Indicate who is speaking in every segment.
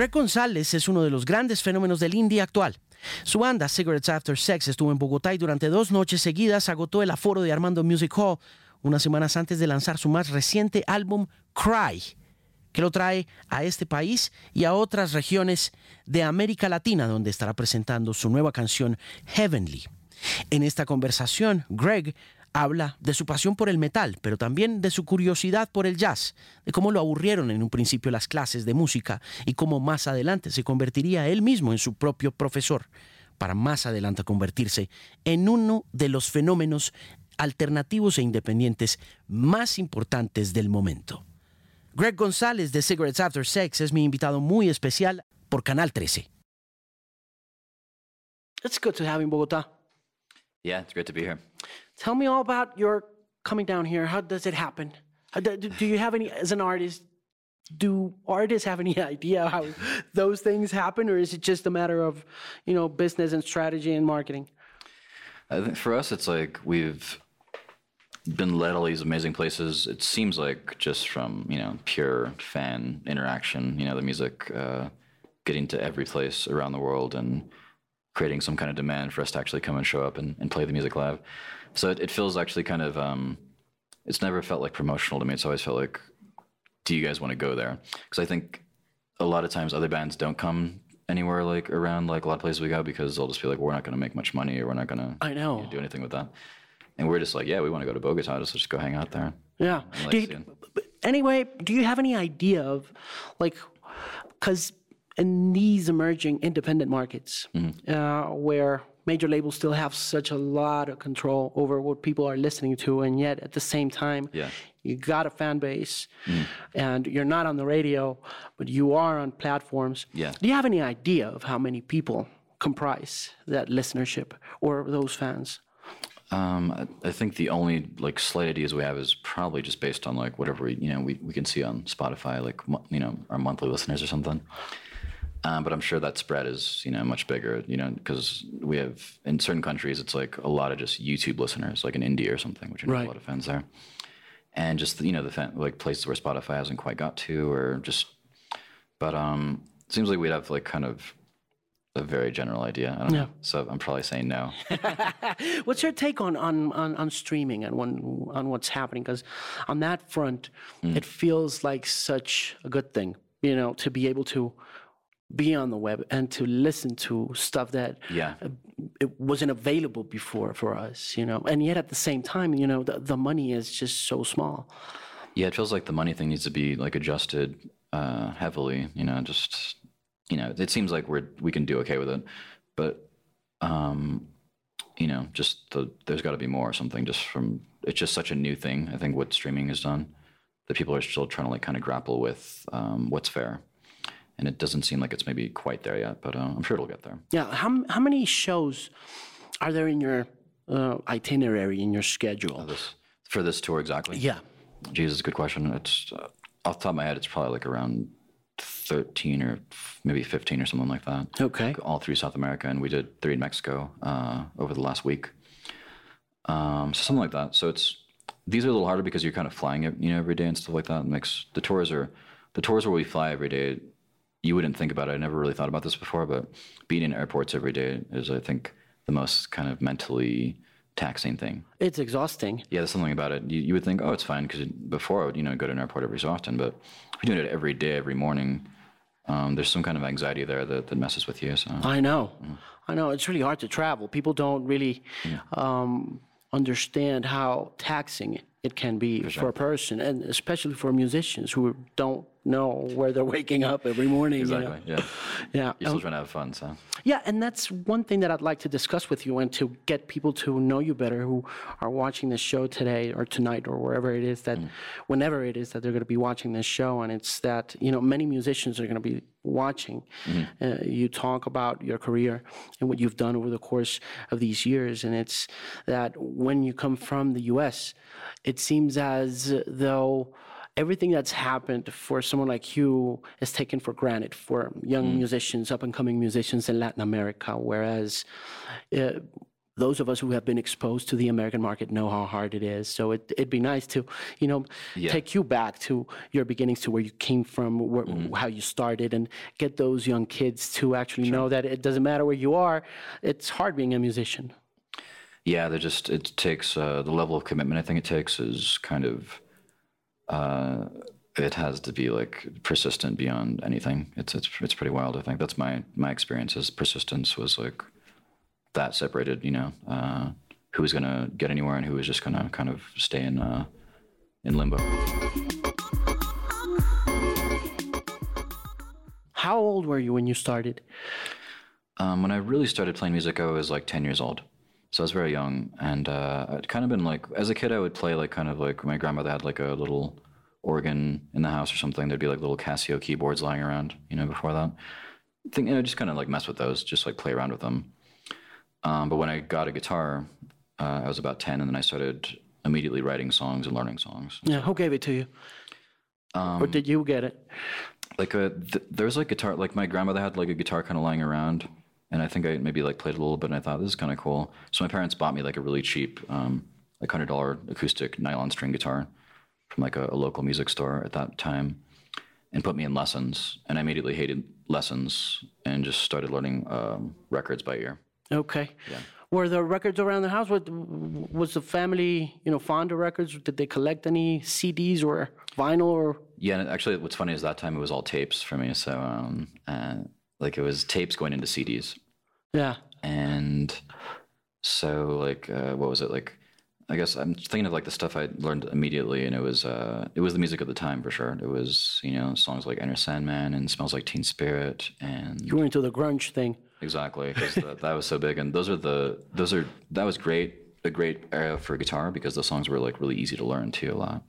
Speaker 1: Greg González es uno de los grandes fenómenos del indie actual. Su banda Cigarettes After Sex estuvo en Bogotá y durante dos noches seguidas agotó el aforo de Armando Music Hall unas semanas antes de lanzar su más reciente álbum Cry, que lo trae a este país y a otras regiones de América Latina, donde estará presentando su nueva canción Heavenly. En esta conversación, Greg habla de su pasión por el metal, pero también de su curiosidad por el jazz, de cómo lo aburrieron en un principio las clases de música y cómo más adelante se convertiría él mismo en su propio profesor, para más adelante convertirse en uno de los fenómenos alternativos e independientes más importantes del momento. Greg González de Cigarettes After Sex es mi invitado muy especial por Canal 13. It's good to have you in Bogotá.
Speaker 2: Yeah, it's great to be here.
Speaker 1: Tell me all about your coming down here. How does it happen? Do, you have any, as an artist, do artists have any idea how those things happen, or is it just a matter of, you know, business and strategy and marketing?
Speaker 2: I think for us, it's like we've been led all these amazing places. It seems like just from you know pure fan interaction, you know, the music uh, getting to every place around the world and creating some kind of demand for us to actually come and show up and, and play the music live. So it, it feels actually kind of, um, it's never felt like promotional to me. It's always felt like, do you guys want to go there? Because I think a lot of times other bands don't come anywhere like around like a lot of places we go because they'll just be like, we're not going to make much money or we're not going to
Speaker 1: I know.
Speaker 2: You know, do anything with that. And we're just like, yeah, we want to go to Bogota. Let's just go hang out there.
Speaker 1: Yeah.
Speaker 2: like
Speaker 1: Do you- anyway, do you have any idea of, like, because in these emerging independent markets,
Speaker 2: Mm-hmm.
Speaker 1: uh, where major labels still have such a lot of control over what people are listening to, and yet at the same time,
Speaker 2: Yeah. Mm.
Speaker 1: you got a fan base, and you're not on the radio, but you are on platforms.
Speaker 2: Yeah.
Speaker 1: Do you have any idea of how many people comprise that listenership or those fans?
Speaker 2: Um, I, think the only like slight ideas we have is probably just based on like whatever we, you know we, we can see on Spotify, like you know our monthly listeners or something. Um, but I'm sure that spread is you know much bigger, you know, because we have in certain countries it's like a lot of just YouTube listeners, like in India or something, which are
Speaker 1: Right.
Speaker 2: a lot of fans there, and just you know the fan, like places where Spotify hasn't quite got to, or just. But um, it seems like we'd have like kind of a very general idea. I don't
Speaker 1: Yeah.
Speaker 2: know. So I'm probably saying no.
Speaker 1: What's your take on on on, on streaming and when, on what's happening? Because on that front,
Speaker 2: Mm.
Speaker 1: it feels like such a good thing, you know, to be able to be on the web and to listen to stuff that
Speaker 2: Yeah.
Speaker 1: uh, it wasn't available before for us, you know. And yet at the same time, you know, the, the money is just so small.
Speaker 2: Yeah, it feels like the money thing needs to be like adjusted uh, heavily. You know, just you know, it seems like we're we can do okay with it, but um, you know, just the there's got to be more or something. Just from it's just such a new thing. I think what streaming has done that people are still trying to like kind of grapple with um, what's fair, and it doesn't seem like it's maybe quite there yet. But uh, I'm sure it'll get there.
Speaker 1: Yeah. How how many shows are there in your uh, itinerary in your schedule?
Speaker 2: This for this tour exactly.
Speaker 1: Yeah.
Speaker 2: Jesus, good question. It's uh, off the top of my head, it's probably like around 13 or f- maybe 15 or something like that.
Speaker 1: Okay.
Speaker 2: All through South America, and we did three in Mexico uh, over the last week. Um, so something like that. So it's these are a little harder because you're kind of flying it, you know, every day and stuff like that. It makes the tours are the tours where we fly every day. You wouldn't think about it. I never really thought about this before, but being in airports every day is, I think, the most kind of mentally taxing thing.
Speaker 1: It's exhausting.
Speaker 2: Yeah, there's something about it. You, you would think, oh, it's fine because before I would, you know, go to an airport every so often, but if you're doing it every day, every morning, um, there's some kind of anxiety there that, that messes with you. So
Speaker 1: I know. I know. It's really hard to travel. People don't really um, understand how taxing it can be for, a person, and especially for musicians who don't know where they're waking up every morning. you know?
Speaker 2: exactly, yeah.
Speaker 1: Yeah.
Speaker 2: You're still trying to have fun, so
Speaker 1: Yeah, and that's one thing that I'd like to discuss with you and to get people to know you better who are watching this show today or tonight or wherever it is that, whenever it is that they're going to be watching this show. And it's that, you know, many musicians are going to be watching. Uh, you talk about your career and what you've done over the course of these years. And it's that when you come from the US, it seems as though everything that's happened for someone like you is taken for granted for young musicians, up and coming musicians in Latin America, whereas uh, those of us who have been exposed to the American market know how hard it is. So it, it'd be nice to, you know,
Speaker 2: Yeah.
Speaker 1: take you back to your beginnings, to where you came from, where, how you started, and get those young kids to actually know that it doesn't matter where you are. It's hard being a musician.
Speaker 2: Yeah, they just it takes uh, the level of commitment I think it takes is kind of uh, it has to be like persistent beyond anything. It's it's it's pretty wild. I think that's my my experience. Is persistence was like that separated. You know, uh, who was gonna get anywhere and who was just gonna kind of stay in uh, in limbo.
Speaker 1: How old were you when you started?
Speaker 2: Um, when I really started playing music, I was like 10 years old. So I was very young. And uh, I'd kind of been like, as a kid, I would play like kind of like my grandmother had like a little organ in the house or something. There'd be like little Casio keyboards lying around, you know, before that. I think, you know, just kind of like mess with those, just like play around with them. Um, but when I got a guitar, uh, I was about 10 and then I started immediately writing songs and learning songs.
Speaker 1: Yeah, who gave it to you? or did you get it?
Speaker 2: like a th- there's like guitar like my grandmother had like a guitar kind of lying around and i think i maybe like played a little bit and i thought this is kind of cool so my parents bought me like a really cheap um like hundred dollar acoustic nylon string guitar from like a, a local music store at that time and put me in lessons and i immediately hated lessons and just started learning um, records by ear
Speaker 1: Okay. Yeah. Were there records around the house? What, was the family, you know, fond of records? Did they collect any CDs or vinyl or?
Speaker 2: yeah and actually what's funny is that time it was all tapes for me so um uh, like it was tapes going into cds
Speaker 1: Yeah.
Speaker 2: and so like uh, what was it? Like i guess i'm thinking of like the stuff i learned immediately and it was uh it was the music of the time for sure. It was you know songs like enter sandman and smells like teen spirit and
Speaker 1: You were into the grunge thing.
Speaker 2: exactly because that, that was so big. And those are the those are that was great a great era for guitar because the songs were like really easy to learn too a lot.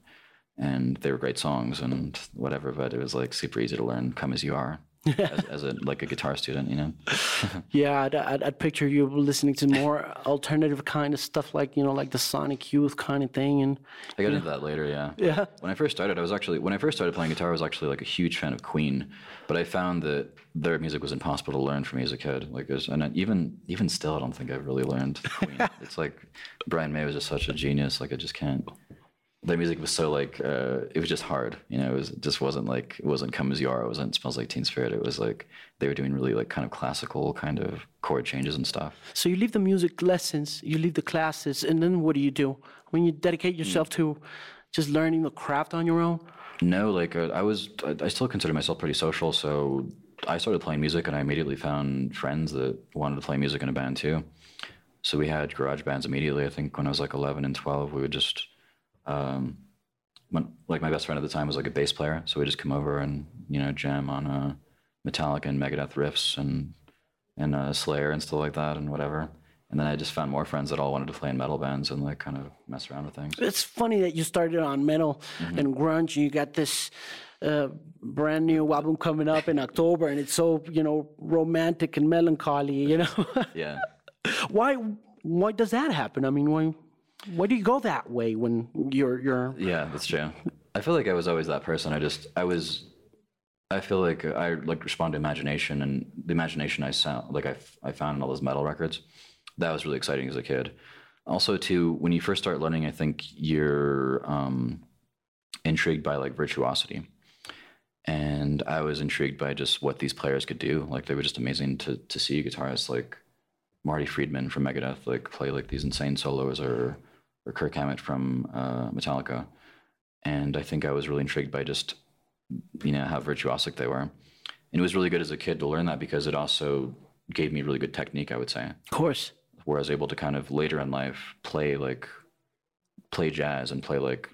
Speaker 2: And they were great songs and whatever but it was like super easy to learn come as you are as, as a like a guitar student you know
Speaker 1: Yeah, I'd, I'd, I'd picture you listening to more alternative kind of stuff, like you know, like the Sonic Youth kind of thing, and
Speaker 2: I got into that later, yeah.
Speaker 1: Yeah.
Speaker 2: When I first started, I was actually when I first started playing guitar, I was actually like a huge fan of Queen, but I found that their music was impossible to learn for me as a kid. Like, and even even still, I don't think I've really learned Queen. it's like Brian May was just such a genius. Like, I just can't. Their music was so like uh, it was just hard. You know, it was it just wasn't like it wasn't "Come as You Are." It wasn't "Smells Like Teen Spirit." It was like they were doing really like kind of classical kind of chord changes and stuff.
Speaker 1: so you leave the music lessons, you leave the classes, and then what do you do when you dedicate yourself to just learning the craft on your own?
Speaker 2: No, like uh, I was, I, I still consider myself pretty social. So I started playing music, and I immediately found friends that wanted to play music in a band too. So we had garage bands immediately. I think when I was like 11 and 12, we would just, um, when, like my best friend at the time was like a bass player, so we just come over and you know jam on uh, Metallica and Megadeth riffs and and uh, Slayer and stuff like that and whatever. And then I just found more friends that all wanted to play in metal bands and like kind of mess around with things.
Speaker 1: It's funny that you started on metal and grunge, and you got this uh, brand new album coming up in October, and it's so you know romantic and melancholy. You know,
Speaker 2: Yeah.
Speaker 1: why why does that happen? I mean, why why do you go that way when you're you're
Speaker 2: Yeah, that's true. I feel like I was always that person. I just I was I feel like I like respond to imagination and the imagination I sound like i, I found in all those metal records. That was really exciting as a kid. Also, too, when you first start learning, I think you're um, intrigued by like virtuosity, and I was intrigued by just what these players could do. Like they were just amazing to to see guitarists like Marty Friedman from Megadeth like play like these insane solos, or or Kirk Hammett from uh, Metallica, and I think I was really intrigued by just you know how virtuosic they were, and it was really good as a kid to learn that because it also gave me really good technique. I would say
Speaker 1: of course
Speaker 2: where I was able to kind of later in life play like play jazz and play like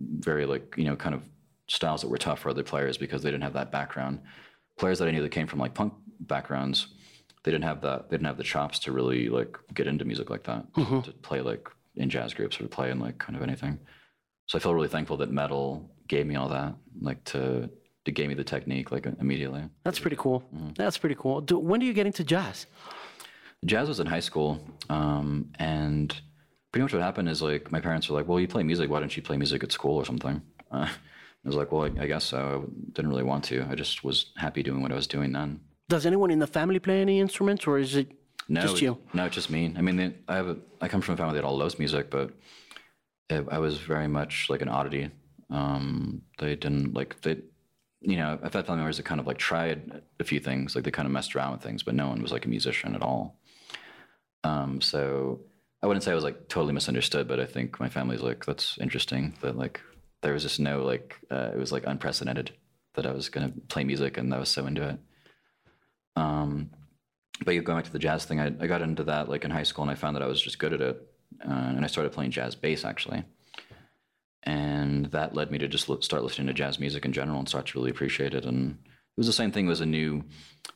Speaker 2: very like you know kind of styles that were tough for other players because they didn't have that background. Players that I knew that came from like punk backgrounds, they didn't have that. They didn't have the chops to really like get into music like that to play like in jazz groups or to play in like kind of anything. So I feel really thankful that metal gave me all that, like to to gave me the technique like immediately.
Speaker 1: that's pretty cool. That's pretty cool. Do, when do you get into jazz?
Speaker 2: jazz was in high school um, and pretty much what happened is like my parents were like well you play music why don't you play music at school or something uh, i was like well I, I guess so i didn't really want to i just was happy doing what i was doing then
Speaker 1: Does anyone in the family play any instruments, or is it
Speaker 2: No,
Speaker 1: Just you.
Speaker 2: No, it's just me. I mean, they, I have a, I come from a family that all loves music, but it, I was very much like an oddity. Um, they didn't like they, you know, I've had family members that kind of like tried a few things, like they kind of messed around with things, but no one was like a musician at all. Um, so I wouldn't say I was like totally misunderstood, but I think my family's like that's interesting that like there was just no like uh, it was like unprecedented that I was gonna play music and I was so into it. Um, but yeah, going back to the jazz thing, I, I got into that like in high school, and I found that I was just good at it, uh, and I started playing jazz bass actually, and that led me to just li- start listening to jazz music in general and start to really appreciate it. And it was the same thing. It was a new,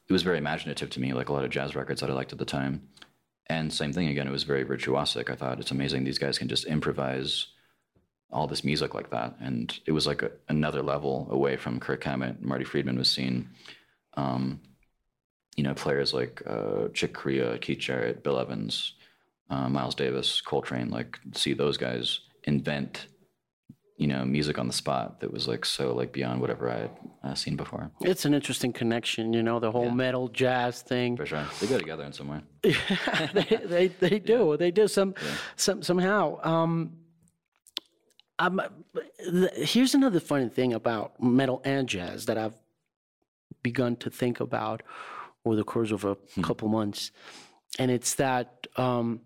Speaker 2: it was very imaginative to me, like a lot of jazz records that I liked at the time. And same thing again, it was very virtuosic. I thought it's amazing these guys can just improvise all this music like that, and it was like a, another level away from Kirk Hammett. Marty Friedman was seen. Um, you know, players like uh, Chick Corea, Keith Jarrett, Bill Evans, uh, Miles Davis, Coltrane, like see those guys invent, you know, music on the spot that was like so like beyond whatever I had uh, seen before.
Speaker 1: It's an interesting connection, you know, the whole metal jazz thing.
Speaker 2: For sure, they go together in some way.
Speaker 1: they, they they do they do some some somehow. Um, um, here's another funny thing about metal and jazz that I've begun to think about over the course of a couple months, and it's that um,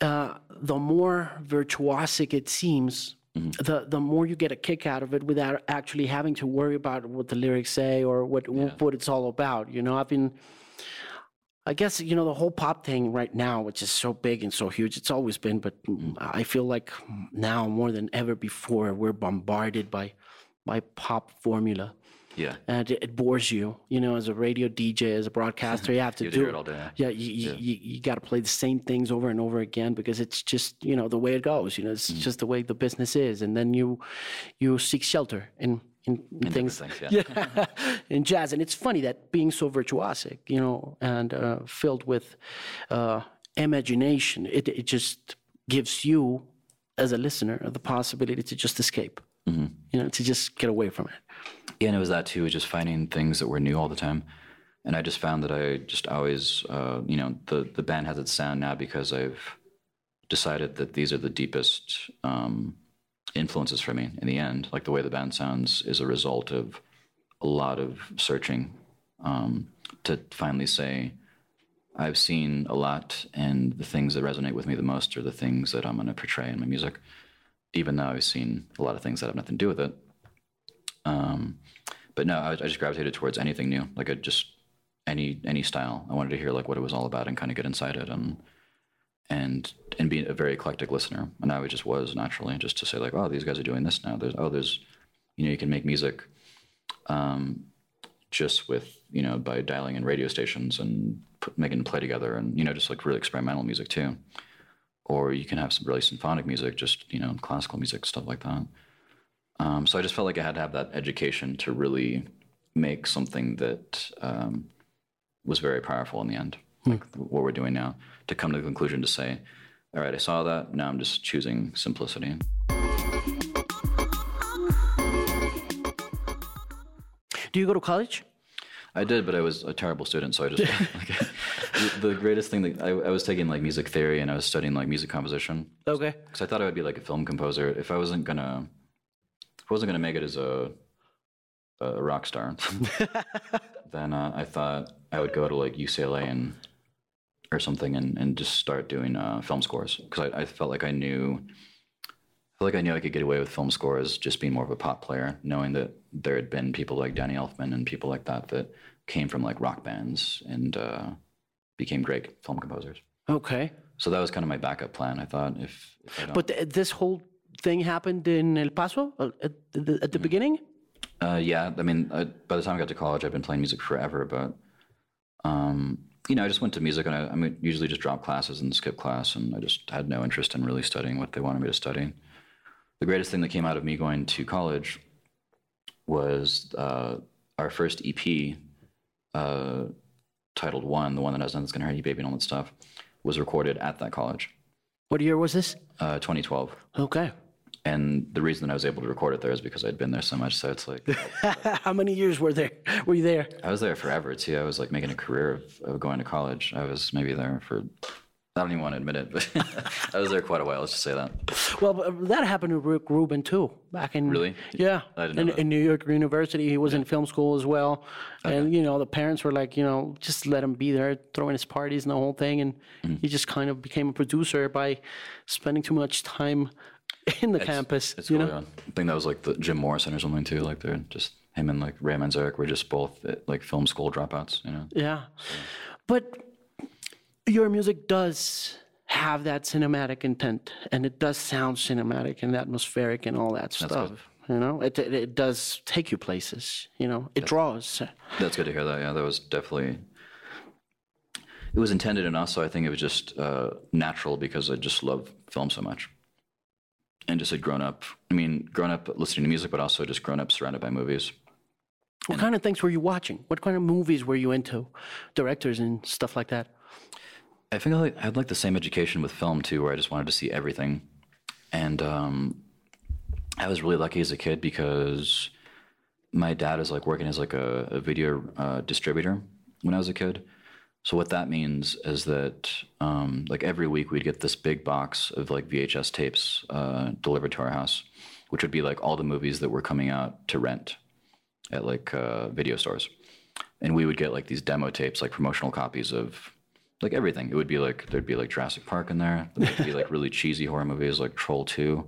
Speaker 1: uh, the more virtuosic it seems, the the more you get a kick out of it without actually having to worry about what the lyrics say or what what it's all about. You know, I've been. I guess you know the whole pop thing right now, which is so big and so huge. It's always been, but I feel like now more than ever before, we're bombarded by by pop formula,
Speaker 2: Yeah,
Speaker 1: and it, it bores you. You know, as a radio DJ, as a broadcaster, you have to
Speaker 2: You
Speaker 1: do
Speaker 2: it all day.
Speaker 1: Yeah, you you, you, you got to play the same things over and over again because it's just you know the way it goes. You know, it's
Speaker 2: Mm.
Speaker 1: just the way the business is, and then you you seek shelter in in, in things
Speaker 2: things, yeah.
Speaker 1: yeah, in jazz. And it's funny that being so virtuosic, you know, and uh, filled with uh, imagination, it, it just gives you, as a listener, the possibility to just escape. You know, to just get away from it.
Speaker 2: Yeah, and it was that too, just finding things that were new all the time. And I just found that I just always, uh, you know, the, the band has its sound now because I've decided that these are the deepest um, influences for me in the end. Like the way the band sounds is a result of a lot of searching um, to finally say, I've seen a lot, and the things that resonate with me the most are the things that I'm going to portray in my music, even though I've seen a lot of things that have nothing to do with it. Um, but no, I, I just gravitated towards anything new, like I just any any style. I wanted to hear like what it was all about and kind of get inside it and and and be a very eclectic listener. And I just was naturally just to say like, oh, these guys are doing this now. There's oh, there's you know you can make music um, just with you know by dialing in radio stations and put, making play together and you know just like really experimental music too. Or you can have some really symphonic music, just you know classical music stuff like that. Um, so I just felt like I had to have that education to really make something that um, was very powerful in the end, like what we're doing now. To come to the conclusion to say, all right, I saw that. Now I'm just choosing simplicity.
Speaker 1: Do you go to college?
Speaker 2: I did, but I was a terrible student, so I just like, the, greatest thing that I, I was taking like music theory and I was studying like music composition
Speaker 1: Okay.
Speaker 2: because I thought I would be like a film composer if I wasn't gonna if I wasn't gonna make it as a a rock star. then uh, I thought I would go to like UCLA and or something and, and just start doing uh, film scores because I, I felt like I knew I felt like I knew I could get away with film scores just being more of a pop player, knowing that there had been people like Danny Elfman and people like that that came from like rock bands and uh, became great film composers.
Speaker 1: Okay.
Speaker 2: So that was kind of my backup plan. I thought if, if I
Speaker 1: But th- this whole thing happened in El Paso uh, at the, at the beginning?
Speaker 2: Uh, yeah, I mean, I, by the time I got to college, I've been playing music forever. But, um, you know, I just went to music, and I, I mean, usually just drop classes and skip class, and I just had no interest in really studying what they wanted me to study. The greatest thing that came out of me going to college was uh, our first EP, uh, titled One, the one that has Nothing's Gonna Hurt You, Baby, and all that stuff, was recorded at that college,
Speaker 1: What year was this?
Speaker 2: uh, 2012.
Speaker 1: Okay.
Speaker 2: And the reason that I was able to record it there is because I'd been there so much. So it's like
Speaker 1: How many years were there? Were you there?
Speaker 2: I was there forever too. I was like making a career of, of going to college. I was maybe there for I don't even want to admit it, but I was there quite a while. Let's just say that.
Speaker 1: Well, that happened to Rick Rubin too, back in
Speaker 2: Really?
Speaker 1: yeah,
Speaker 2: I didn't know
Speaker 1: in,
Speaker 2: that.
Speaker 1: in New York University. He was in film school as well, and you know the parents were like, you know, just let him be there, throwing his parties and the whole thing, and
Speaker 2: Mm-hmm.
Speaker 1: he just kind of became a producer by spending too much time in the campus.
Speaker 2: It's
Speaker 1: you know,
Speaker 2: yeah. I think that was like the Jim Morrison or something too. Like they're just him and like Ray Manzarek were just both uh, like film school dropouts. You know.
Speaker 1: yeah, but your music does have that cinematic intent, and it does sound cinematic and atmospheric and all that stuff. You know, it, it it does take you places. You know, it draws.
Speaker 2: That's good to hear that. Yeah, that was definitely. It was intended, and also I think it was just uh, natural because I just love film so much, and just had grown up. I mean, grown up listening to music, but also just grown up surrounded by movies.
Speaker 1: What kind of things were you watching? What kind of movies were you into? Directors and stuff like that.
Speaker 2: I think I, had like the same education with film too, where I just wanted to see everything, and um, I was really lucky as a kid because my dad is like working as like a, a video uh, distributor when I was a kid. So what that means is that um, like every week we'd get this big box of like VHS tapes uh, delivered to our house, which would be like all the movies that were coming out to rent at like uh, video stores, and we would get like these demo tapes, like promotional copies of like everything. It would be like there'd be like Jurassic Park in there. There'd be like really cheesy horror movies like Troll Two.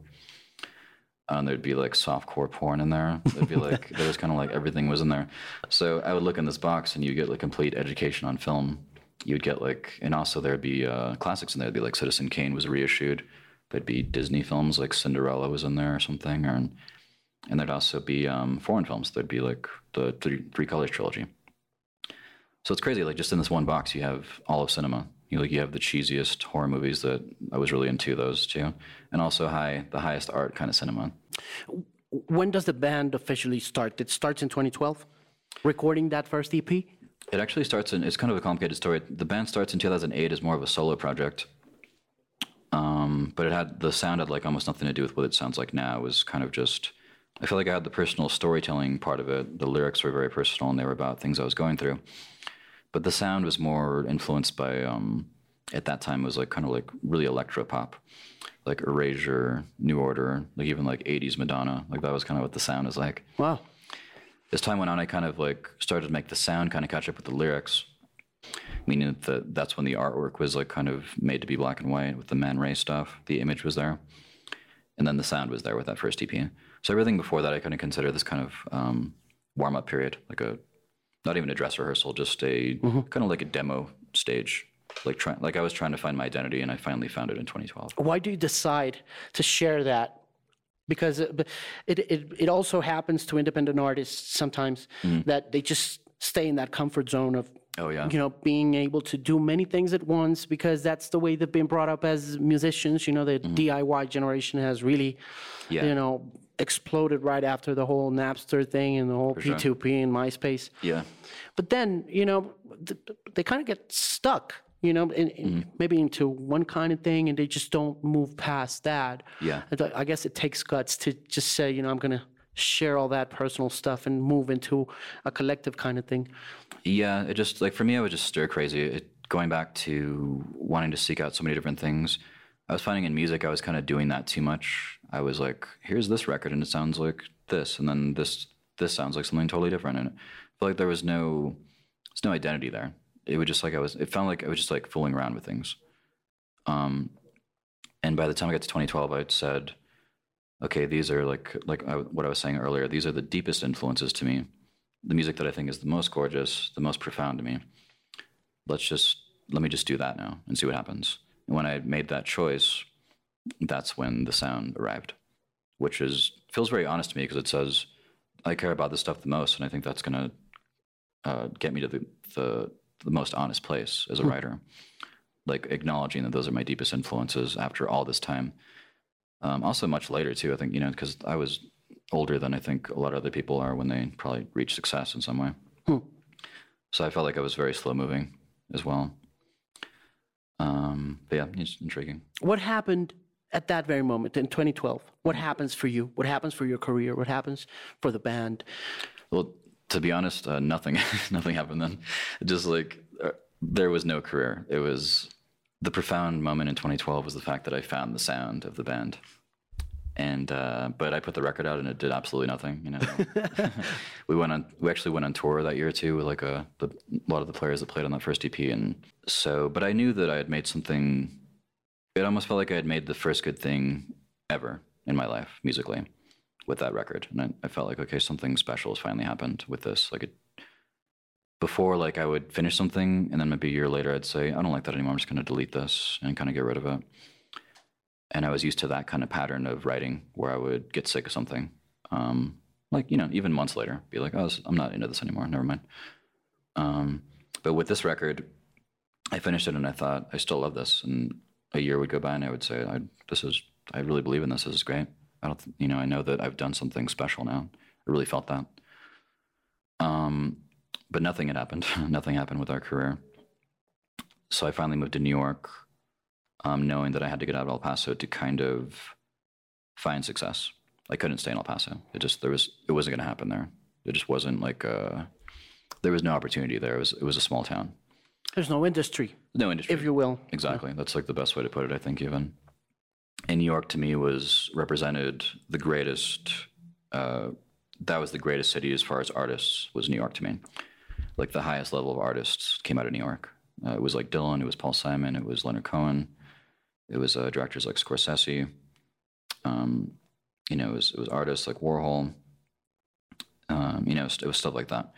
Speaker 2: And there'd be like softcore porn in there. There'd be like there was kind of like everything was in there. So I would look in this box and you get like complete education on film. You'd get like and also there'd be uh, classics in there. There'd be like Citizen Kane was reissued. There'd be Disney films like Cinderella was in there or something, or and there'd also be um, foreign films. There'd be like the Three, Three Colors trilogy. So it's crazy. Like just in this one box, you have all of cinema. You like you have the cheesiest horror movies that I was really into those too, and also high the highest art kind of cinema.
Speaker 1: When does the band officially start? It starts in 2012, recording that first EP.
Speaker 2: It actually starts in. It's kind of a complicated story. The band starts in 2008 as more of a solo project, um, but it had the sound had like almost nothing to do with what it sounds like now. It was kind of just. I feel like I had the personal storytelling part of it. The lyrics were very personal, and they were about things I was going through. But the sound was more influenced by. Um, at that time, it was like kind of like really electro pop, like Erasure, New Order, like even like 80s Madonna. Like that was kind of what the sound is like
Speaker 1: Wow.
Speaker 2: as time went on, I kind of like started to make the sound kind of catch up with the lyrics, meaning that that's when the artwork was like kind of made to be black and white with the Man Ray stuff. The image was there, and then the sound was there with that first EP. So everything before that, I kind of consider this kind of um, warm up period, like a not even a dress rehearsal, just a mm-hmm. kind of like a demo stage. Like trying, like I was trying to find my identity, and I finally found it in 2012.
Speaker 1: Why do you decide to share that? Because uh, it, it, it, it also happens to independent artists sometimes mm-hmm. that they just stay in that comfort zone of
Speaker 2: Oh yeah,
Speaker 1: you know being able to do many things at once because that's the way they've been brought up as musicians you know the mm-hmm. diy generation has really
Speaker 2: Yeah.
Speaker 1: you know exploded right after the whole napster thing and the whole
Speaker 2: sure.
Speaker 1: p2p and myspace
Speaker 2: yeah.
Speaker 1: but then you know th- they kind of get stuck you know in, in
Speaker 2: Mm-hmm.
Speaker 1: maybe into one kind of thing and they just don't move past that
Speaker 2: Yeah.
Speaker 1: I- i guess it takes guts to just say you know i'm gonna share all that personal stuff and move into a collective kind of thing
Speaker 2: Yeah, it just like for me, I was just stir crazy. It, going back to wanting to seek out so many different things, I was finding in music I was kind of doing that too much. I was like, here's this record and it sounds like this, and then this this sounds like something totally different, and I felt like there was no there's no identity there. It was just like I was. It felt like I was just like fooling around with things. Um, and by the time I got to 2012, I said, okay, these are like like I, what I was saying earlier. These are the deepest influences to me the music that I think is the most gorgeous, the most profound to me. Let's just let me just do that now and see what happens. And when I made that choice, that's when the sound arrived, which is feels very honest to me because it says I care about this stuff the most, and I think that's gonna uh, get me to the, the the most honest place as a writer, like acknowledging that those are my deepest influences after all this time. Um, also, much later too. I think you know because I was older than I think a lot of other people are when they probably reach success in some way. So I felt like I was very slow moving as well. Um, but yeah, it's intriguing.
Speaker 1: what happened at that very moment in 2012, what happens for you? What happens for your career? What happens for the band?
Speaker 2: Well, to be honest, uh, nothing, nothing happened then. Just like uh, there was no career. It was the profound moment in 2012 was the fact that I found the sound of the band. And uh, but I put the record out and it did absolutely nothing. You know, we went on. We actually went on tour that year too with like a, the, a lot of the players that played on that first EP. And so, but I knew that I had made something. It almost felt like I had made the first good thing ever in my life musically with that record, and I, I felt like okay, something special has finally happened with this. Like it, before, like I would finish something, and then maybe a year later, I'd say, I don't like that anymore. I'm just going to delete this and kind of get rid of it. And I was used to that kind of pattern of writing where I would get sick of something, um, like you know, even months later, be like, oh, I'm not into this anymore. Never mind. Um, but with this record, I finished it and I thought I still love this. And a year would go by and I would say, I, this is I really believe in this. This is great. I don't, you know, I know that I've done something special now. I really felt that. Um, but nothing had happened. nothing happened with our career. So I finally moved to New York, um, knowing that I had to get out of El Paso to kind of find success. I couldn't stay in El Paso. It just there was it wasn't going to happen there. It just wasn't like a, there was no opportunity there. It was it was a small town.
Speaker 1: There's no industry.
Speaker 2: No industry,
Speaker 1: if you will.
Speaker 2: Exactly. Yeah. That's like the best way to put it. I think even. And New York to me was represented the greatest. Uh, that was the greatest city as far as artists was New York to me like the highest level of artists came out of New York. Uh, it was like Dylan, it was Paul Simon, it was Leonard Cohen, it was uh, directors like Scorsese. Um, you know, it was, it was artists like Warhol. Um, you know, it was stuff like that.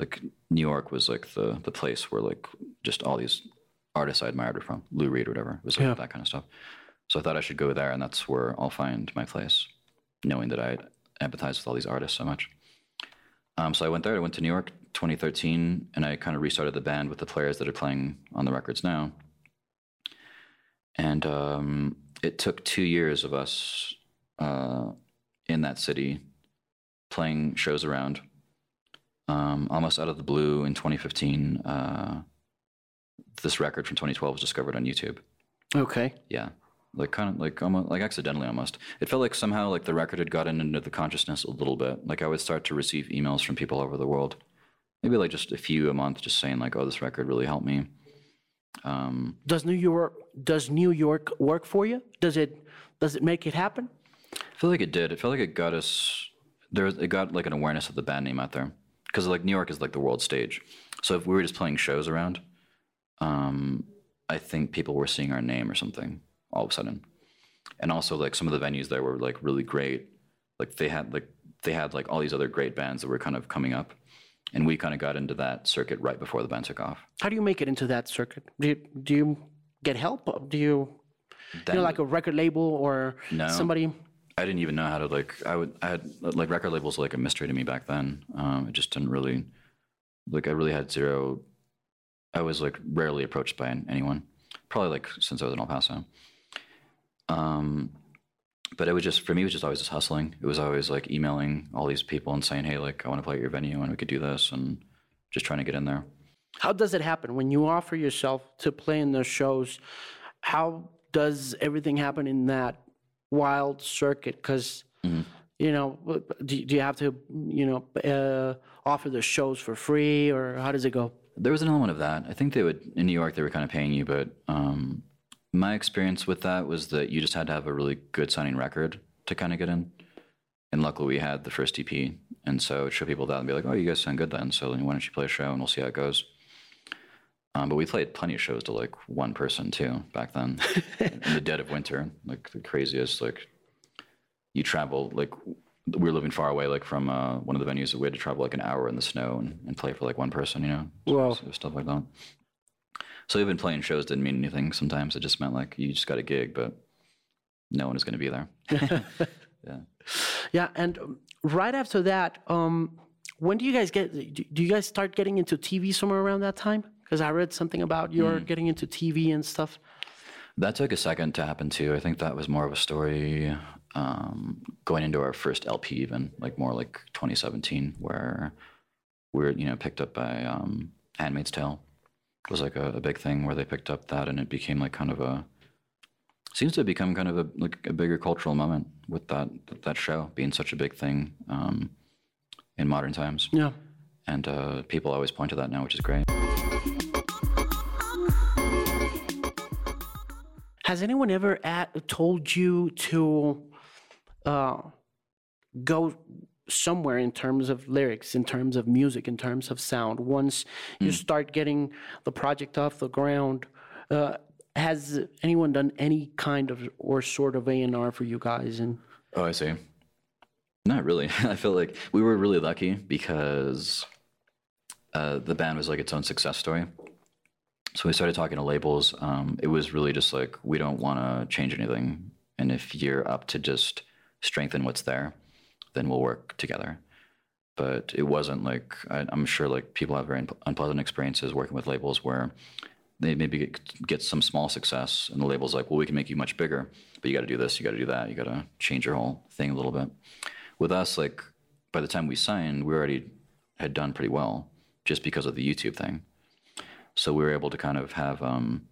Speaker 2: Like New York was like the the place where like just all these artists I admired were from. Lou Reed or whatever. It was like yeah. that kind of stuff. So I thought I should go there, and that's where I'll find my place, knowing that I empathize with all these artists so much. Um, so I went there. I went to New York 2013, and I kind of restarted the band with the players that are playing on the records now. And um, it took two years of us uh, in that city playing shows around. Um, almost out of the blue in 2015, uh, this record from 2012 was discovered on YouTube.
Speaker 1: Okay.
Speaker 2: Yeah. Like kind of like almost like accidentally almost. It felt like somehow like the record had gotten into the consciousness a little bit. Like i would start to receive emails from people over the world. Maybe like just a few a month just saying like oh this record really helped me.
Speaker 1: Um, does new york does new york work for you? Does it does it make it happen?
Speaker 2: I feel like it did. It felt like it got us there it got like an awareness of the band name out there because like new york is like the world stage so if we were just playing shows around um, i think people were seeing our name or something all of a sudden. And also like some of the venues there were like really great. Like they had like they had like all these other great bands that were kind of coming up. And we kind of got into that circuit right before the band took off.
Speaker 1: How do you make it into that circuit? Do you, do you get help? Do you, then, you know, like a record label or no, somebody?
Speaker 2: I didn't even know how to like. I would. I had like record labels were, like a mystery to me back then. Um, it just didn't really, like, I really had zero. I was like rarely approached by anyone. Probably like since I was in El Paso. Um, but it was just for me. It was just always just hustling. It was always like emailing all these people and saying, "Hey, like I want to play at your venue and we could do this," and just trying to get in there.
Speaker 1: How does it happen when you offer yourself to play in those shows? How does everything happen in that wild circuit? Because mm-hmm. you know, do, do, you have to you know uh, offer the shows for free, or how does it go?
Speaker 2: There was an element of that. I think they would in New York. They were kind of paying you, but um, my experience with that was that you just had to have a really good sounding record to kind of get in. And luckily, we had the first EP, and so show people that and be like, "Oh, you guys sound good then." So then, why don't you play a show and we'll see how it goes. Um, but we played plenty of shows to like one person too back then, in the dead of winter, like the craziest. Like you travel like we were living far away, like from uh, one of the venues. We had to travel like an hour in the snow and, and play for like one person, you know.
Speaker 1: Wow.
Speaker 2: So, stuff like that. So even playing shows didn't mean anything. Sometimes it just meant like you just got a gig, but no one is going to be there.
Speaker 1: yeah. Yeah, and right after that, um, when do you guys get? Do you guys start getting into TV somewhere around that time? Because I read something about your mm. getting into TV and stuff.
Speaker 2: That took a second to happen too. I think that was more of a story um, going into our first LP, even like more like 2017, where we are you know picked up by um, Handmaid's Tale It was like a, a, big thing where they picked up that and it became like kind of a seems to have become kind of a like a bigger cultural moment with that that show being such a big thing um, in modern times.
Speaker 1: Yeah.
Speaker 2: And uh, people always point to that now, which is great.
Speaker 1: Has anyone ever at, told you to uh, go somewhere in terms of lyrics, in terms of music, in terms of sound? Once you start getting the project off the ground, uh, has anyone done any kind of or sort of A and R for you guys? And
Speaker 2: Oh, I see. Not really. I feel like we were really lucky because uh, the band was like its own success story. So we started talking to labels. Um, it was really just like we don't want to change anything, and if you're up to just strengthen what's there, then we'll work together. But it wasn't like I, I'm sure like people have very unp- unpleasant experiences working with labels where they maybe get, get some small success, and the label's like, well, we can make you much bigger, but you got to do this, you got to do that, you got to change your whole thing a little bit. With us, like by the time we signed, we already had done pretty well just because of the YouTube thing. So we were able to kind of have um,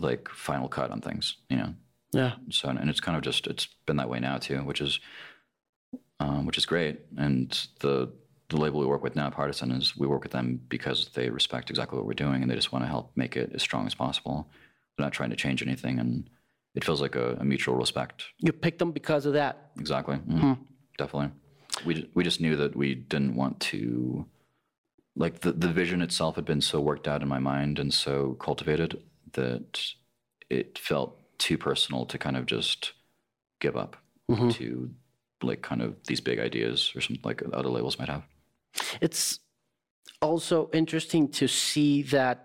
Speaker 2: like final cut on things, you know.
Speaker 1: yeah,
Speaker 2: So and it's kind of just it's been that way now too, which is um, which is great. And the the label we work with now, Partisan, is we work with them because they respect exactly what we're doing and they just want to help make it as strong as possible. They're not trying to change anything, and it feels like a, a mutual respect.
Speaker 1: you picked them because of that.
Speaker 2: Exactly, Mhm. definitely. We we just knew that we didn't want to. Like the, the vision itself had been so worked out in my mind and so cultivated that it felt too personal to kind of just give up to like kind of these big ideas or something like other labels might have.
Speaker 1: It's also interesting to see that,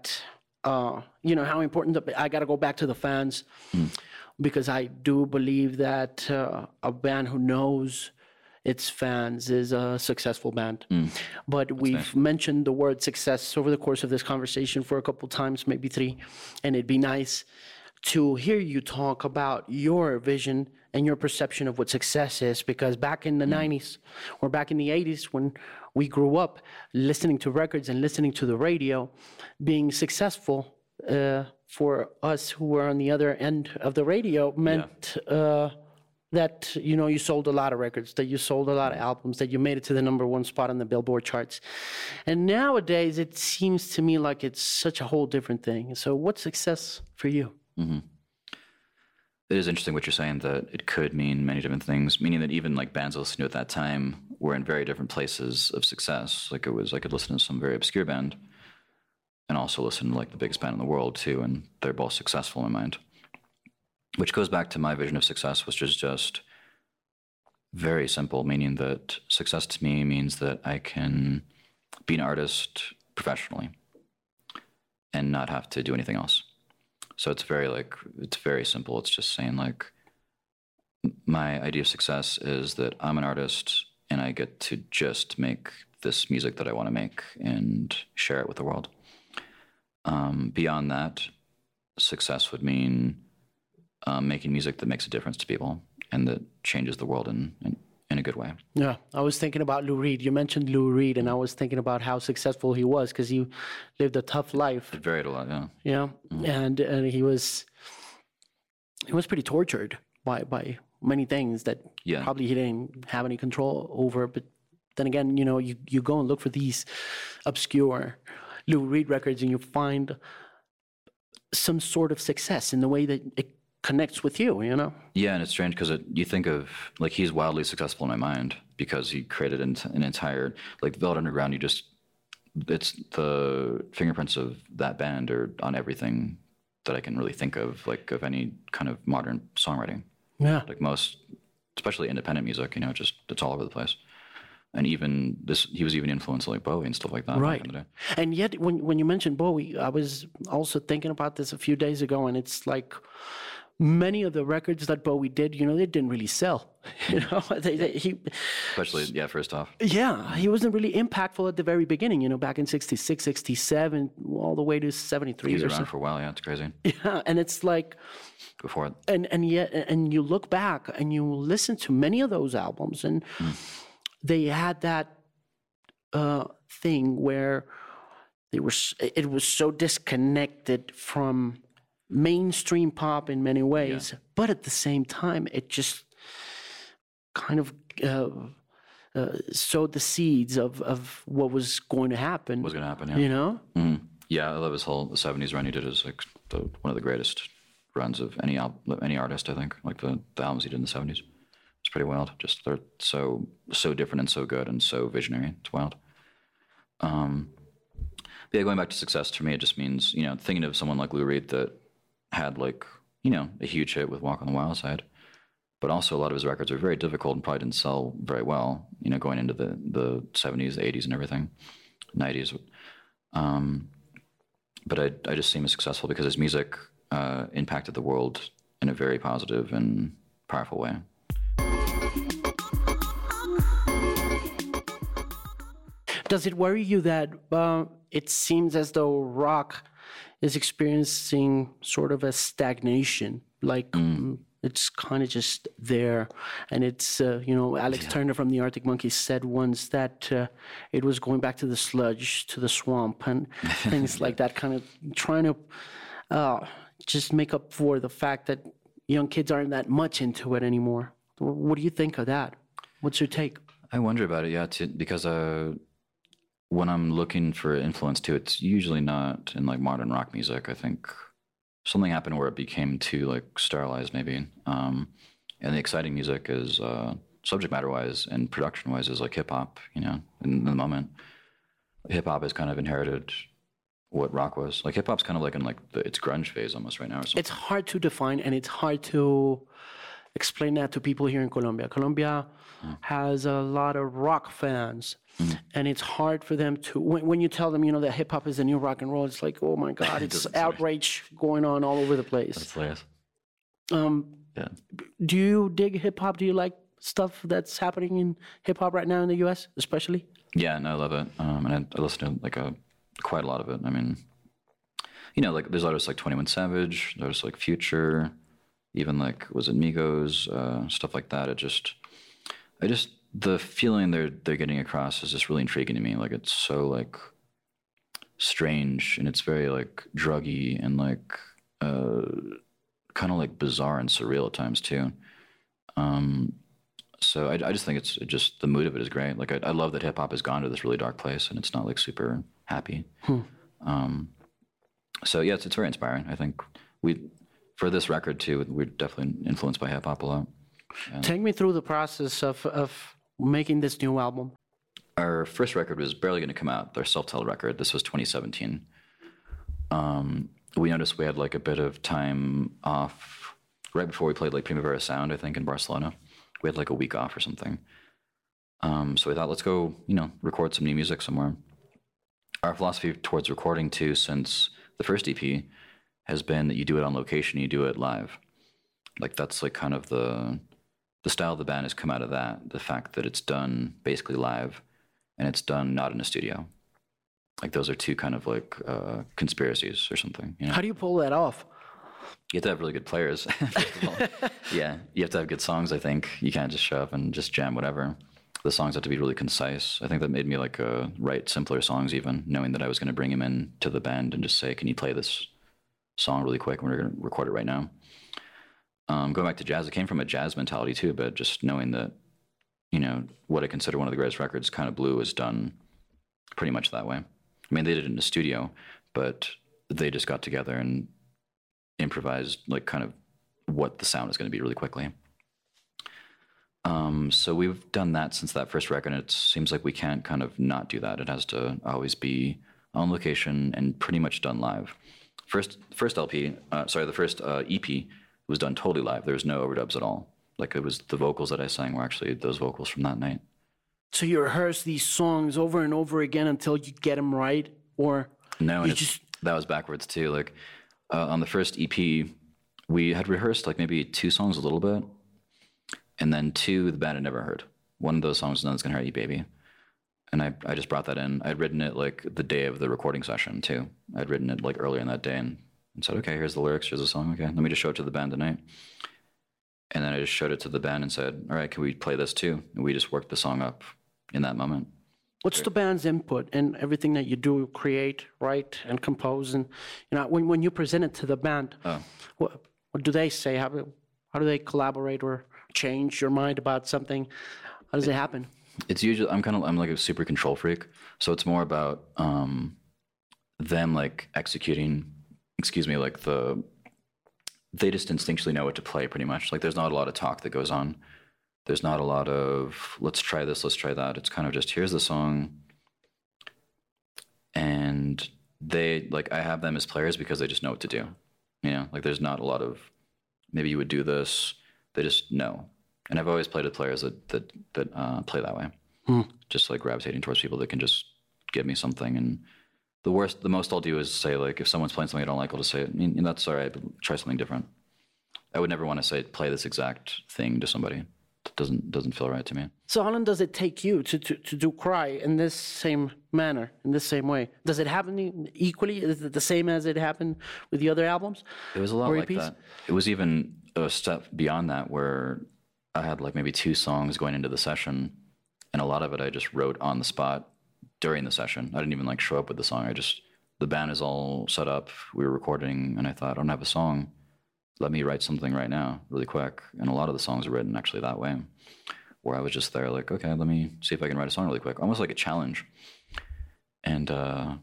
Speaker 1: uh, you know, how important, the, I got to go back to the fans because I do believe that uh, a band who knows its fans is a successful band. But we've mentioned the word success over the course of this conversation for a couple times, maybe three, and it'd be nice to hear you talk about your vision and your perception of what success is because back in the 90s or back in the 80s when we grew up listening to records and listening to the radio being successful uh, for us who were on the other end of the radio meant uh, that you know you sold a lot of records that you sold a lot of albums that you made it to the number one spot on the billboard charts. And nowadays it seems to me like it's such a whole different thing. So what's success for you?
Speaker 2: It is interesting what you're saying that it could mean many different things, meaning that even like bands I listened to at that time were in very different places of success. Like it was, I could listen to some very obscure band and also listen to like the biggest band in the world too, and they're both successful in my mind. Which goes back to my vision of success, which is just very simple, meaning that success to me means that I can be an artist professionally and not have to do anything else. So it's very like it's very simple. It's just saying like my idea of success is that I'm an artist and I get to just make this music that I want to make and share it with the world. Um, beyond that, success would mean um, making music that makes a difference to people and that changes the world in, in, in a good way.
Speaker 1: Yeah, I was thinking about Lou Reed. You mentioned Lou Reed, and I was thinking about how successful he was because he lived a tough life.
Speaker 2: It varied a lot, yeah.
Speaker 1: Yeah, and and he was he was pretty tortured by by many things that
Speaker 2: Yeah.
Speaker 1: probably he didn't have any control over. But then again, you know, you you go and look for these obscure Lou Reed records, and you find some sort of success in the way that it connects with you. You know.
Speaker 2: Yeah, and it's strange because it, you think of like he's wildly successful in my mind because he created an, an entire like Velvet Underground. You just it's the fingerprints of that band are on everything that I can really think of, like of any kind of modern songwriting.
Speaker 1: Yeah.
Speaker 2: Like most, especially independent music, you know, just it's all over the place. And even this, he was even influenced like Bowie and stuff like that.
Speaker 1: Right.
Speaker 2: Back in the day.
Speaker 1: And yet, when when you mentioned Bowie, I was also thinking about this a few days ago, and it's like many of the records that Bowie did, you know, they didn't really sell. You know, they, they, he,
Speaker 2: Especially, yeah, first off.
Speaker 1: yeah, he wasn't really impactful at the very beginning. You know, back in '66, '67, all the way to '73
Speaker 2: He was around
Speaker 1: so.
Speaker 2: for a while, yeah, it's crazy.
Speaker 1: Yeah, and it's like,
Speaker 2: Before it.
Speaker 1: and and yet, and you look back and you listen to many of those albums, and hmm. They had that uh, thing where they were it was so disconnected from mainstream pop in many ways, but at the same time, it just kind of uh, uh, sowed the seeds of, of what was going to happen.
Speaker 2: What Was gonna happen, yeah.
Speaker 1: You know?
Speaker 2: Mm. Yeah, I love his whole '70s run. He did is like the, one of the greatest runs of any al- any artist. I think like the, the albums he did in the '70s. Pretty wild. Just they're so so different and so good and so visionary. It's wild. Um, but yeah, going back to success for me, it just means you know thinking of someone like Lou Reed that had like you know a huge hit with Walk on the Wild Side, but also a lot of his records are very difficult and probably didn't sell very well. You know, going into the the '70s, '80s, and everything, '90s. Um, but I I just see him as successful because his music uh, impacted the world in a very positive and powerful way.
Speaker 1: Does it worry you that uh, it seems as though rock is experiencing sort of a stagnation? Like mm, it's kind of just there, and it's uh, you know Alex Turner from the Arctic Monkeys said once that uh, it was going back to the sludge, to the swamp, and things like that. Kind of trying to uh, just make up for the fact that young kids aren't that much into it anymore. What do you think of that? What's your take?
Speaker 2: I wonder about it, yeah, to, because uh, when I'm looking for influence too, it's usually not in like modern rock music. I think something happened where it became too like sterilized, maybe. Um, and the exciting music is uh, subject matter wise and production wise is like hip hop. You know, in the moment, hip hop has kind of inherited what rock was. Like hip hop's kind of like in like the, its grunge phase almost right now. Or something.
Speaker 1: It's hard to define, and it's hard to explain that to people here in Colombia. Colombia mm. has a lot of rock fans, mm. and it's hard for them to when, when you tell them, you know, that hip hop is the new rock and roll. It's like, oh my god, it's outrage going on all over the place.
Speaker 2: That's hilarious.
Speaker 1: Um, yeah. Do you dig hip hop? Do you like stuff that's happening in hip hop right now in the U.S., especially?
Speaker 2: Yeah, no, I love it, um, and I, I listen to like a quite a lot of it. I mean, you know, like there's artists like Twenty One Savage, there's like Future even like was it Migos, uh, stuff like that. It just, I just the feeling they're they're getting across is just really intriguing to me. Like it's so like strange and it's very like druggy and like uh, kind of like bizarre and surreal at times too. Um, so I, I just think it's just the mood of it is great. Like I, I love that hip hop has gone to this really dark place and it's not like super happy. Hmm. Um, so yeah, it's, it's very inspiring. I think we for this record too, we're definitely influenced by hip hop a lot.
Speaker 1: And Take me through the process of, of making this new album.
Speaker 2: Our first record was barely going to come out. Our self-titled record. This was 2017. Um, we noticed we had like a bit of time off right before we played like Primavera Sound, I think, in Barcelona. We had like a week off or something. Um, so we thought, let's go, you know, record some new music somewhere. Our philosophy towards recording too, since the first EP, has been that you do it on location, you do it live. Like that's like kind of the the style of the band has come out of that. The fact that it's done basically live, and it's done not in a studio. Like those are two kind of like uh, conspiracies or something. You know?
Speaker 1: How do you pull that off?
Speaker 2: You have to have really good players. yeah, you have to have good songs. I think you can't just show up and just jam whatever. The songs have to be really concise. I think that made me like uh, write simpler songs, even knowing that I was going to bring him in to the band and just say, "Can you play this song really quick. We're going to record it right now. Um, going back to jazz, it came from a jazz mentality too, but just knowing that, you know, what I consider one of the greatest records, Kind of Blue, is done pretty much that way. I mean, they did it in the studio, but they just got together and improvised, like, kind of what the sound is going to be really quickly. Um, so we've done that since that first record. And it seems like we can't kind of not do that. It has to always be on location and pretty much done live. First, first LP, uh, sorry, the first uh, EP was done totally live. There was no overdubs at all. Like it was the vocals that I sang were actually those vocals from that night.
Speaker 1: So you rehearse these songs over and over again until you get them right, or
Speaker 2: no? You just that was backwards too. Like uh, on the first EP, we had rehearsed like maybe two songs a little bit, and then two the band had never heard. One of those songs, "None's Gonna Hurt You, Baby," and I, I just brought that in. I'd written it like the day of the recording session too. I'd written it like earlier in that day and, and said, okay, here's the lyrics, here's the song. Okay, let me just show it to the band tonight. And then I just showed it to the band and said, all right, can we play this too? And we just worked the song up in that moment.
Speaker 1: What's the band's input in everything that you do, create, write, and compose? And you know, when, when you present it to the band, oh. what, what do they say? How, how do they collaborate or change your mind about something? How does it happen?
Speaker 2: It's usually i'm kind of i'm like a super control freak. So it's more about um them like executing excuse me like the they just instinctually know what to play pretty much. Like there's not a lot of talk that goes on. There's not a lot of let's try this let's try that. It's kind of just here's the song. And they like i have them as players because they just know what to do you know? Like there's not a lot of maybe you would do this. They just know and i've always played with players that that that uh, play that way just like gravitating towards people that can just give me something and the worst the most i'll do is say like if someone's playing something i don't like i'll just say it "Mm, that's all right but try something different i would never want to say play this exact thing to somebody it doesn't doesn't feel right to me
Speaker 1: So how long does it take you to, to, to do Cry in this same manner, in this same way? Does it happen equally? Is it the same as it happened with the other albums?
Speaker 2: It was a lot
Speaker 1: Or
Speaker 2: like
Speaker 1: EPs?
Speaker 2: that. It was even a step beyond that where I had like maybe two songs going into the session, and a lot of it I just wrote on the spot during the session. I didn't even like show up with the song. I just the band is all set up. We were recording, and I thought I don't have a song. Let me write something right now, really quick. And a lot of the songs are written actually that way, where I was just there like, okay, let me see if I can write a song really quick, almost like a challenge. And uh,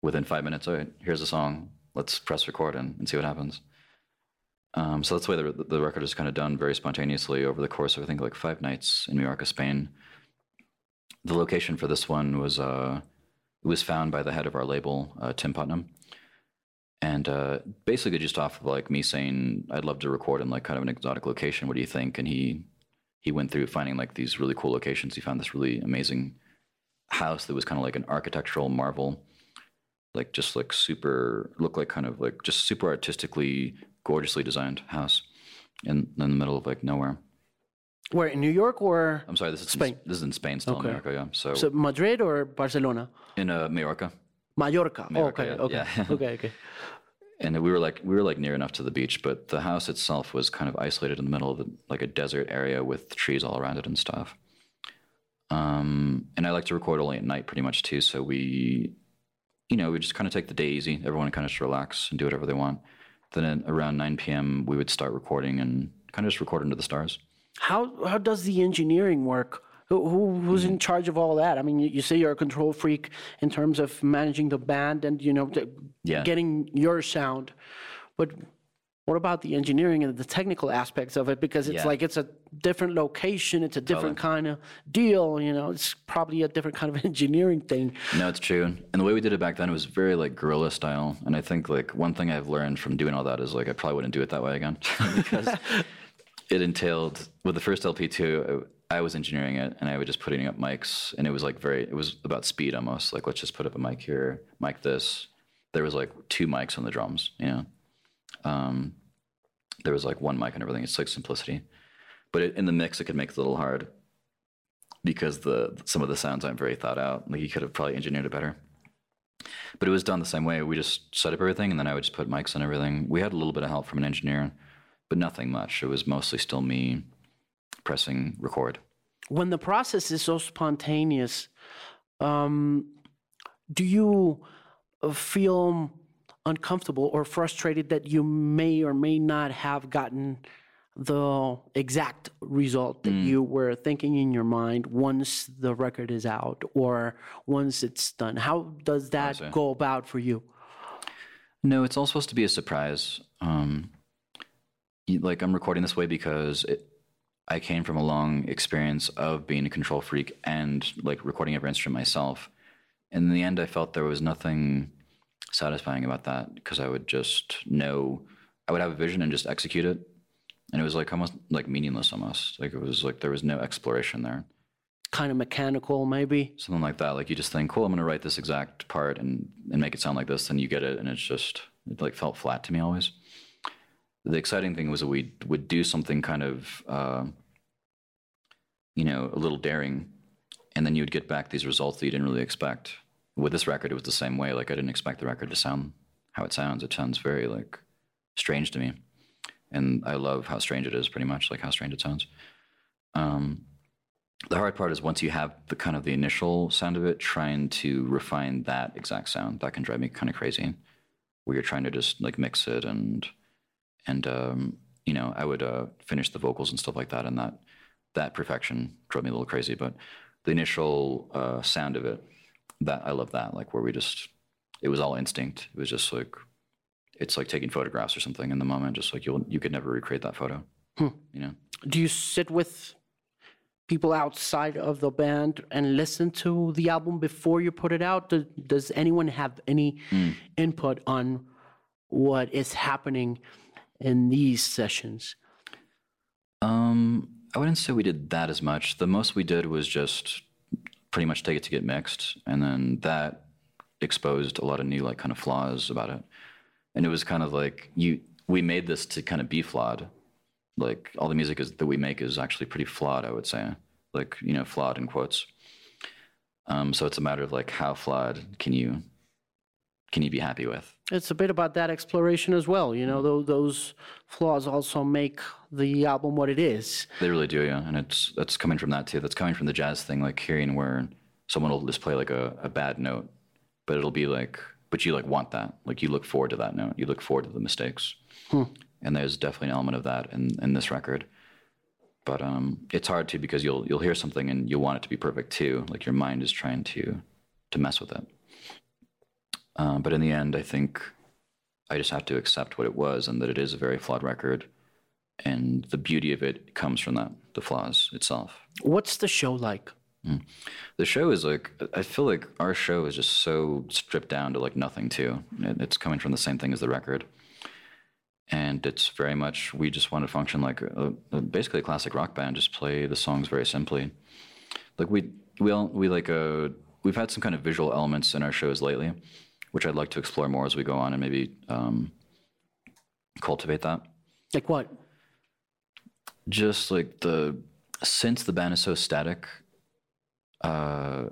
Speaker 2: within five minutes, all right, here's a song. Let's press record and, and see what happens. Um, so that's the way the, the record is kind of done very spontaneously over the course of, I think, like five nights in Mallorca, Spain. The location for this one was uh, it was found by the head of our label, uh, Tim Putnam, and uh, basically just off of like me saying I'd love to record in like kind of an exotic location. What do you think? And he he went through finding like these really cool locations. He found this really amazing house that was kind of like an architectural marvel like just like super look like kind of like just super artistically gorgeously designed house in, in the middle of like nowhere
Speaker 1: Where in New York or
Speaker 2: i'm sorry this is
Speaker 1: Spain.
Speaker 2: In, this is in spain still
Speaker 1: Okay.
Speaker 2: in america yeah so,
Speaker 1: so Madrid or Barcelona?
Speaker 2: in uh, mallorca
Speaker 1: Mallorca. Oh,
Speaker 2: Mallorca,
Speaker 1: okay,
Speaker 2: yeah,
Speaker 1: okay,
Speaker 2: yeah.
Speaker 1: okay, okay.
Speaker 2: and we were like we were like near enough to the beach but the house itself was kind of isolated in the middle of the, like a desert area with trees all around it and stuff um, and i like to record only at night pretty much too so we you know we just kind of take the day easy everyone kind of just relax and do whatever they want then at around 9 p.m we would start recording and kind of just record into the stars
Speaker 1: How how does the engineering work? Who, who who's in charge of all that? I mean, you, you say you're a control freak in terms of managing the band and you know the,
Speaker 2: Yeah.
Speaker 1: getting your sound, but what about the engineering and the technical aspects of it? Because it's
Speaker 2: Yeah.
Speaker 1: like it's a different location, it's a different kind of deal. You know, it's probably a different kind of engineering thing.
Speaker 2: No, it's true. And the way we did it back then, it was very like guerrilla style. And I think like one thing I've learned from doing all that is like I probably wouldn't do it that way again because it entailed with the first LP too. I was engineering it and I was just putting up mics, and it was like very. It was about speed almost. Like let's just put up a mic here, mic this. There was like two mics on the drums. You know, um, there was like one mic and everything. It's like simplicity, but it, in the mix, it could make it a little hard because the some of the sounds aren't very thought out. Like you could have probably engineered it better. But it was done the same way. We just set up everything, and then I would just put mics and everything. We had a little bit of help from an engineer, but nothing much. It was mostly still me pressing record.
Speaker 1: when the process is so spontaneous, um, do you uh, feel uncomfortable or frustrated that you may or may not have gotten the exact result that you were thinking in your mind once the record is out or once it's done? How does that go about for you?
Speaker 2: No, it's all supposed to be a surprise. Um, like I'm recording this way because it, I came from a long experience of being a control freak and like recording every instrument myself. And in the end, I felt there was nothing satisfying about that because I would just know, I would have a vision and just execute it. And it was like almost like meaningless, almost like it was like there was no exploration there.
Speaker 1: Kind of mechanical, maybe?
Speaker 2: something like that. Like you just think, cool, I'm gonna write this exact part and and make it sound like this, and you get it, and it's just it like felt flat to me always. The exciting thing was that we would do something kind of, uh, you know, a little daring, and then you'd get back these results that you didn't really expect. With this record, it was the same way. Like I didn't expect the record to sound how it sounds. It sounds very like strange to me, and I love how strange it is. Pretty much like how strange it sounds. Um, the hard part is once you have the kind of the initial sound of it, trying to refine that exact sound that can drive me kind of crazy. Where you're trying to just like mix it and and um, you know I would uh, finish the vocals and stuff like that, and that that perfection drove me a little crazy. But the initial uh, sound of it, that I love that. Like where we just it was all instinct. It was just like it's like taking photographs or something in the moment. Just like you you could never recreate that photo. You know.
Speaker 1: Do you sit with people outside of the band and listen to the album before you put it out? Do, does anyone have any input on what is happening in these sessions?
Speaker 2: Um, I wouldn't say we did that as much. The most we did was just pretty much take it to get mixed, and then that exposed a lot of new like kind of flaws about it. And it was kind of like you we made this to kind of be flawed. Like all the music is that we make is actually pretty flawed, I would say. Like, you know, flawed in quotes. Um, so it's a matter of like how flawed can you can you be happy with?
Speaker 1: It's a bit about that exploration as well. You know, those, those flaws also make the album what it is.
Speaker 2: They really do, yeah. And it's that's coming from that too. That's coming from the jazz thing, like hearing where someone will just play like a, a bad note, but it'll be like, but you like want that. Like you look forward to that note. You look forward to the mistakes. And there's definitely an element of that in, in this record. But um, it's hard too because you'll you'll hear something and you'll want it to be perfect too. Like your mind is trying to to mess with it. Um, but in the end, I think I just have to accept what it was and that it is a very flawed record. And the beauty of it comes from that, the flaws itself.
Speaker 1: What's the show like?
Speaker 2: The show is like, I feel like our show is just so stripped down to like nothing too. It's coming from the same thing as the record. And it's very much, we just want to function like a, a, basically a classic rock band, just play the songs very simply. Like we, we, all, we like, uh, we've had some kind of visual elements in our shows lately, which I'd like to explore more as we go on and maybe um, cultivate that.
Speaker 1: Like what?
Speaker 2: just like the since the band is so static uh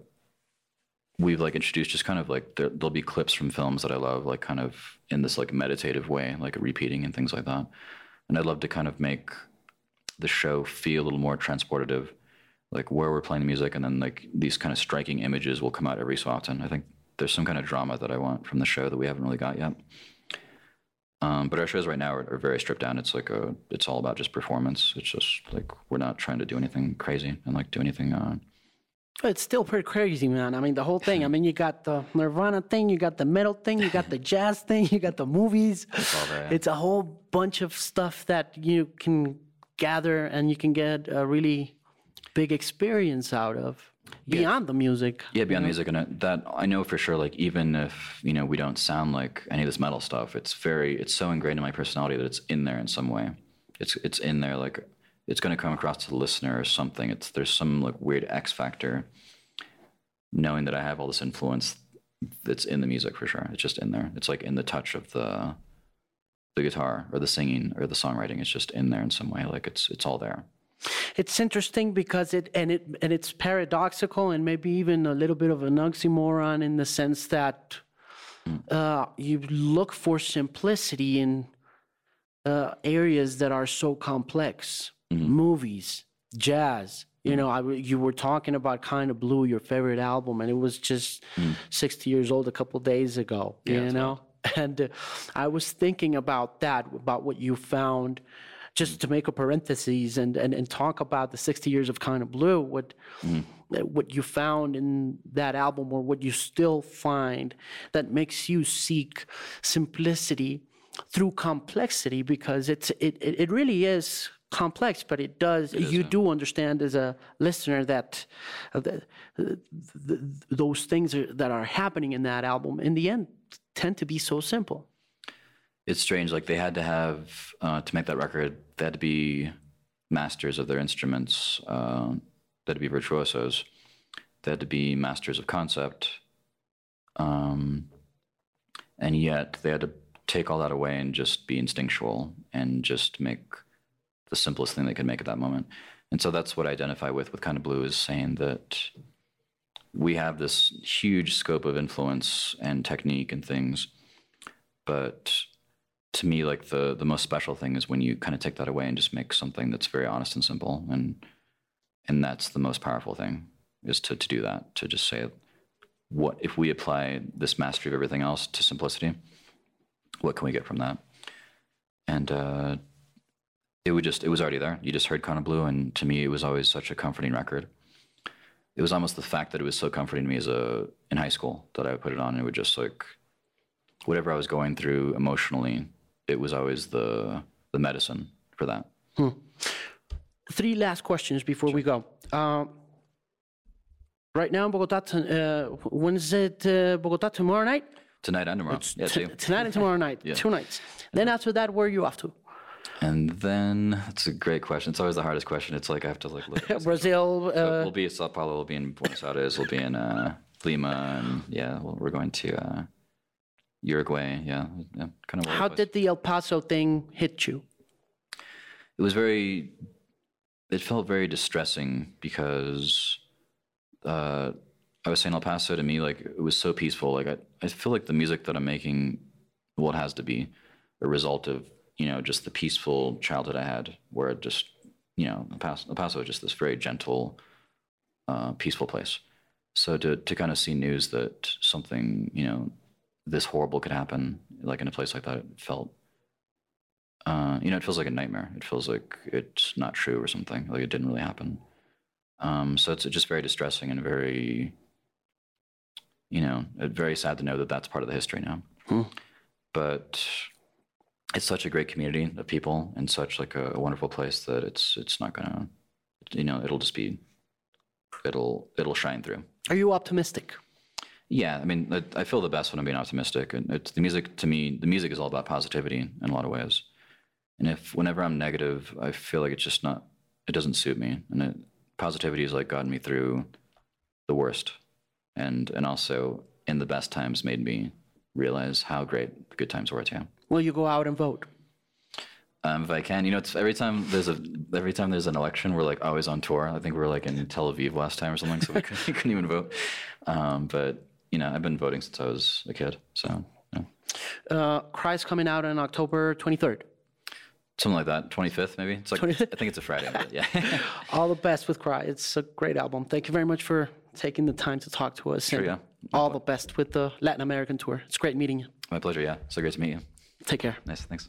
Speaker 2: we've like introduced just kind of like there, there'll be clips from films that i love like kind of in this like meditative way like repeating and things like that and i'd love to kind of make the show feel a little more transportative like where we're playing the music and then like these kind of striking images will come out every so often i think there's some kind of drama that i want from the show that we haven't really got yet um, but our shows right now are, are very stripped down. It's like a, it's all about just performance. It's just like we're not trying to do anything crazy and like do anything. Uh,
Speaker 1: It's still pretty crazy, man. I mean, the whole thing. I mean, you got the Nirvana thing, you got the metal thing, you got the jazz thing, you got the movies.
Speaker 2: all there, yeah.
Speaker 1: It's a whole bunch of stuff that you can gather and you can get a really big experience out of beyond the music.
Speaker 2: yeah, beyond the music and that I know for sure. Like even if you know we don't sound like any of this metal stuff, it's very, it's so ingrained in my personality that it's in there in some way. It's it's in there like it's going to come across to the listener or something. It's there's some like weird X factor, knowing that I have all this influence that's in the music for sure. It's just in there. It's like in the touch of the the guitar or the singing or the songwriting. It's just in there in some way. Like it's it's all there.
Speaker 1: It's interesting because it and it and it's paradoxical and maybe even a little bit of an oxymoron in the sense that uh, you look for simplicity in uh, areas that are so complex. Movies, jazz. You know, I, you were talking about Kind of Blue, your favorite album, and it was just 60 years old a couple days ago. you know, and uh, I was thinking about that, about what you found just to make a parenthesis and, and, and talk about the 60 years of Kind of Blue what uh, what you found in that album or what you still find that makes you seek simplicity through complexity because it's it, it, it really is complex but it does you do understand as a listener that uh, the, the, those things are, that are happening in that album in the end tend to be so simple
Speaker 2: it's strange. Like they had to have uh, to make that record. They had to be masters of their instruments. Uh, they had to be virtuosos. They had to be masters of concept. Um, and yet they had to take all that away and just be instinctual and just make the simplest thing they could make at that moment. And so that's what I identify with with Kind of Blue is saying that we have this huge scope of influence and technique and things, but to me like the the most special thing is when you kind of take that away and just make something that's very honest and simple and and that's the most powerful thing is to, to do that to just say what if we apply this mastery of everything else to simplicity what can we get from that? And uh, it would just it was already there. You just heard Kind of Blue and to me it was always such a comforting record. It was almost the fact that it was so comforting to me as a in high school that I would put it on and it would just like whatever I was going through emotionally it was always the the medicine for that
Speaker 1: Three last questions before we go. Uh, right now in Bogota, uh, when is it uh, Bogota tomorrow night?
Speaker 2: tonight and tomorrow yeah
Speaker 1: tonight and tomorrow night,
Speaker 2: Yeah.
Speaker 1: two nights. Then after that, where are you off to?
Speaker 2: And then that's a great question. It's always the hardest question. It's like I have to like look. At
Speaker 1: Brazil.
Speaker 2: But
Speaker 1: Uh,
Speaker 2: we'll be in Sao Paulo. We'll be in Buenos Aires. We'll be in uh, Lima, and yeah, well, we're going to uh, Uruguay. Yeah, yeah kind of.
Speaker 1: how did the El Paso thing hit you?
Speaker 2: it was very it felt very distressing because uh, I was saying El Paso to me like it was so peaceful. Like I, I feel like the music that I'm making, well, it has to be a result of you know just the peaceful childhood I had, where it just you know El Paso, El Paso is just this very gentle, uh, peaceful place. So to to kind of see news that something you know this horrible could happen, like in a place like that, it felt uh, you know, it feels like a nightmare. It feels like it's not true or something. Like it didn't really happen. Um, so it's just very distressing and very, you know, very sad to know that that's part of the history now.
Speaker 1: Hmm.
Speaker 2: But it's such a great community of people and such like a, a wonderful place that it's it's not gonna, you know, it'll just be, it'll it'll shine through.
Speaker 1: Are you optimistic?
Speaker 2: Yeah, I mean, I- I feel the best when I'm being optimistic, and it's the music. To me, the music is all about positivity in a lot of ways. And if whenever I'm negative, I feel like it's just not. It doesn't suit me, and it, positivity has like gotten me through the worst, and and also in the best times made me realize how great the good times were too.
Speaker 1: Will you go out and vote?
Speaker 2: Um, if I can, you know, it's every time there's a every time there's an election, we're like always on tour. I think we were like in Tel Aviv last time or something, so we couldn't, couldn't even vote. Um, but you know, I've been voting since I was a kid, so yeah.
Speaker 1: Uh, Cry's coming out on October 23rd.
Speaker 2: something like that. Twenty fifth, maybe. It's like I think it's a Friday. Yeah.
Speaker 1: All the best with Cry. It's a great album. Thank you very much for taking the time to talk to us.
Speaker 2: Sure, yeah.
Speaker 1: All the best with the Latin American tour. It's great meeting you.
Speaker 2: My pleasure. Yeah. So great to meet you.
Speaker 1: Take care.
Speaker 2: Nice. Thanks.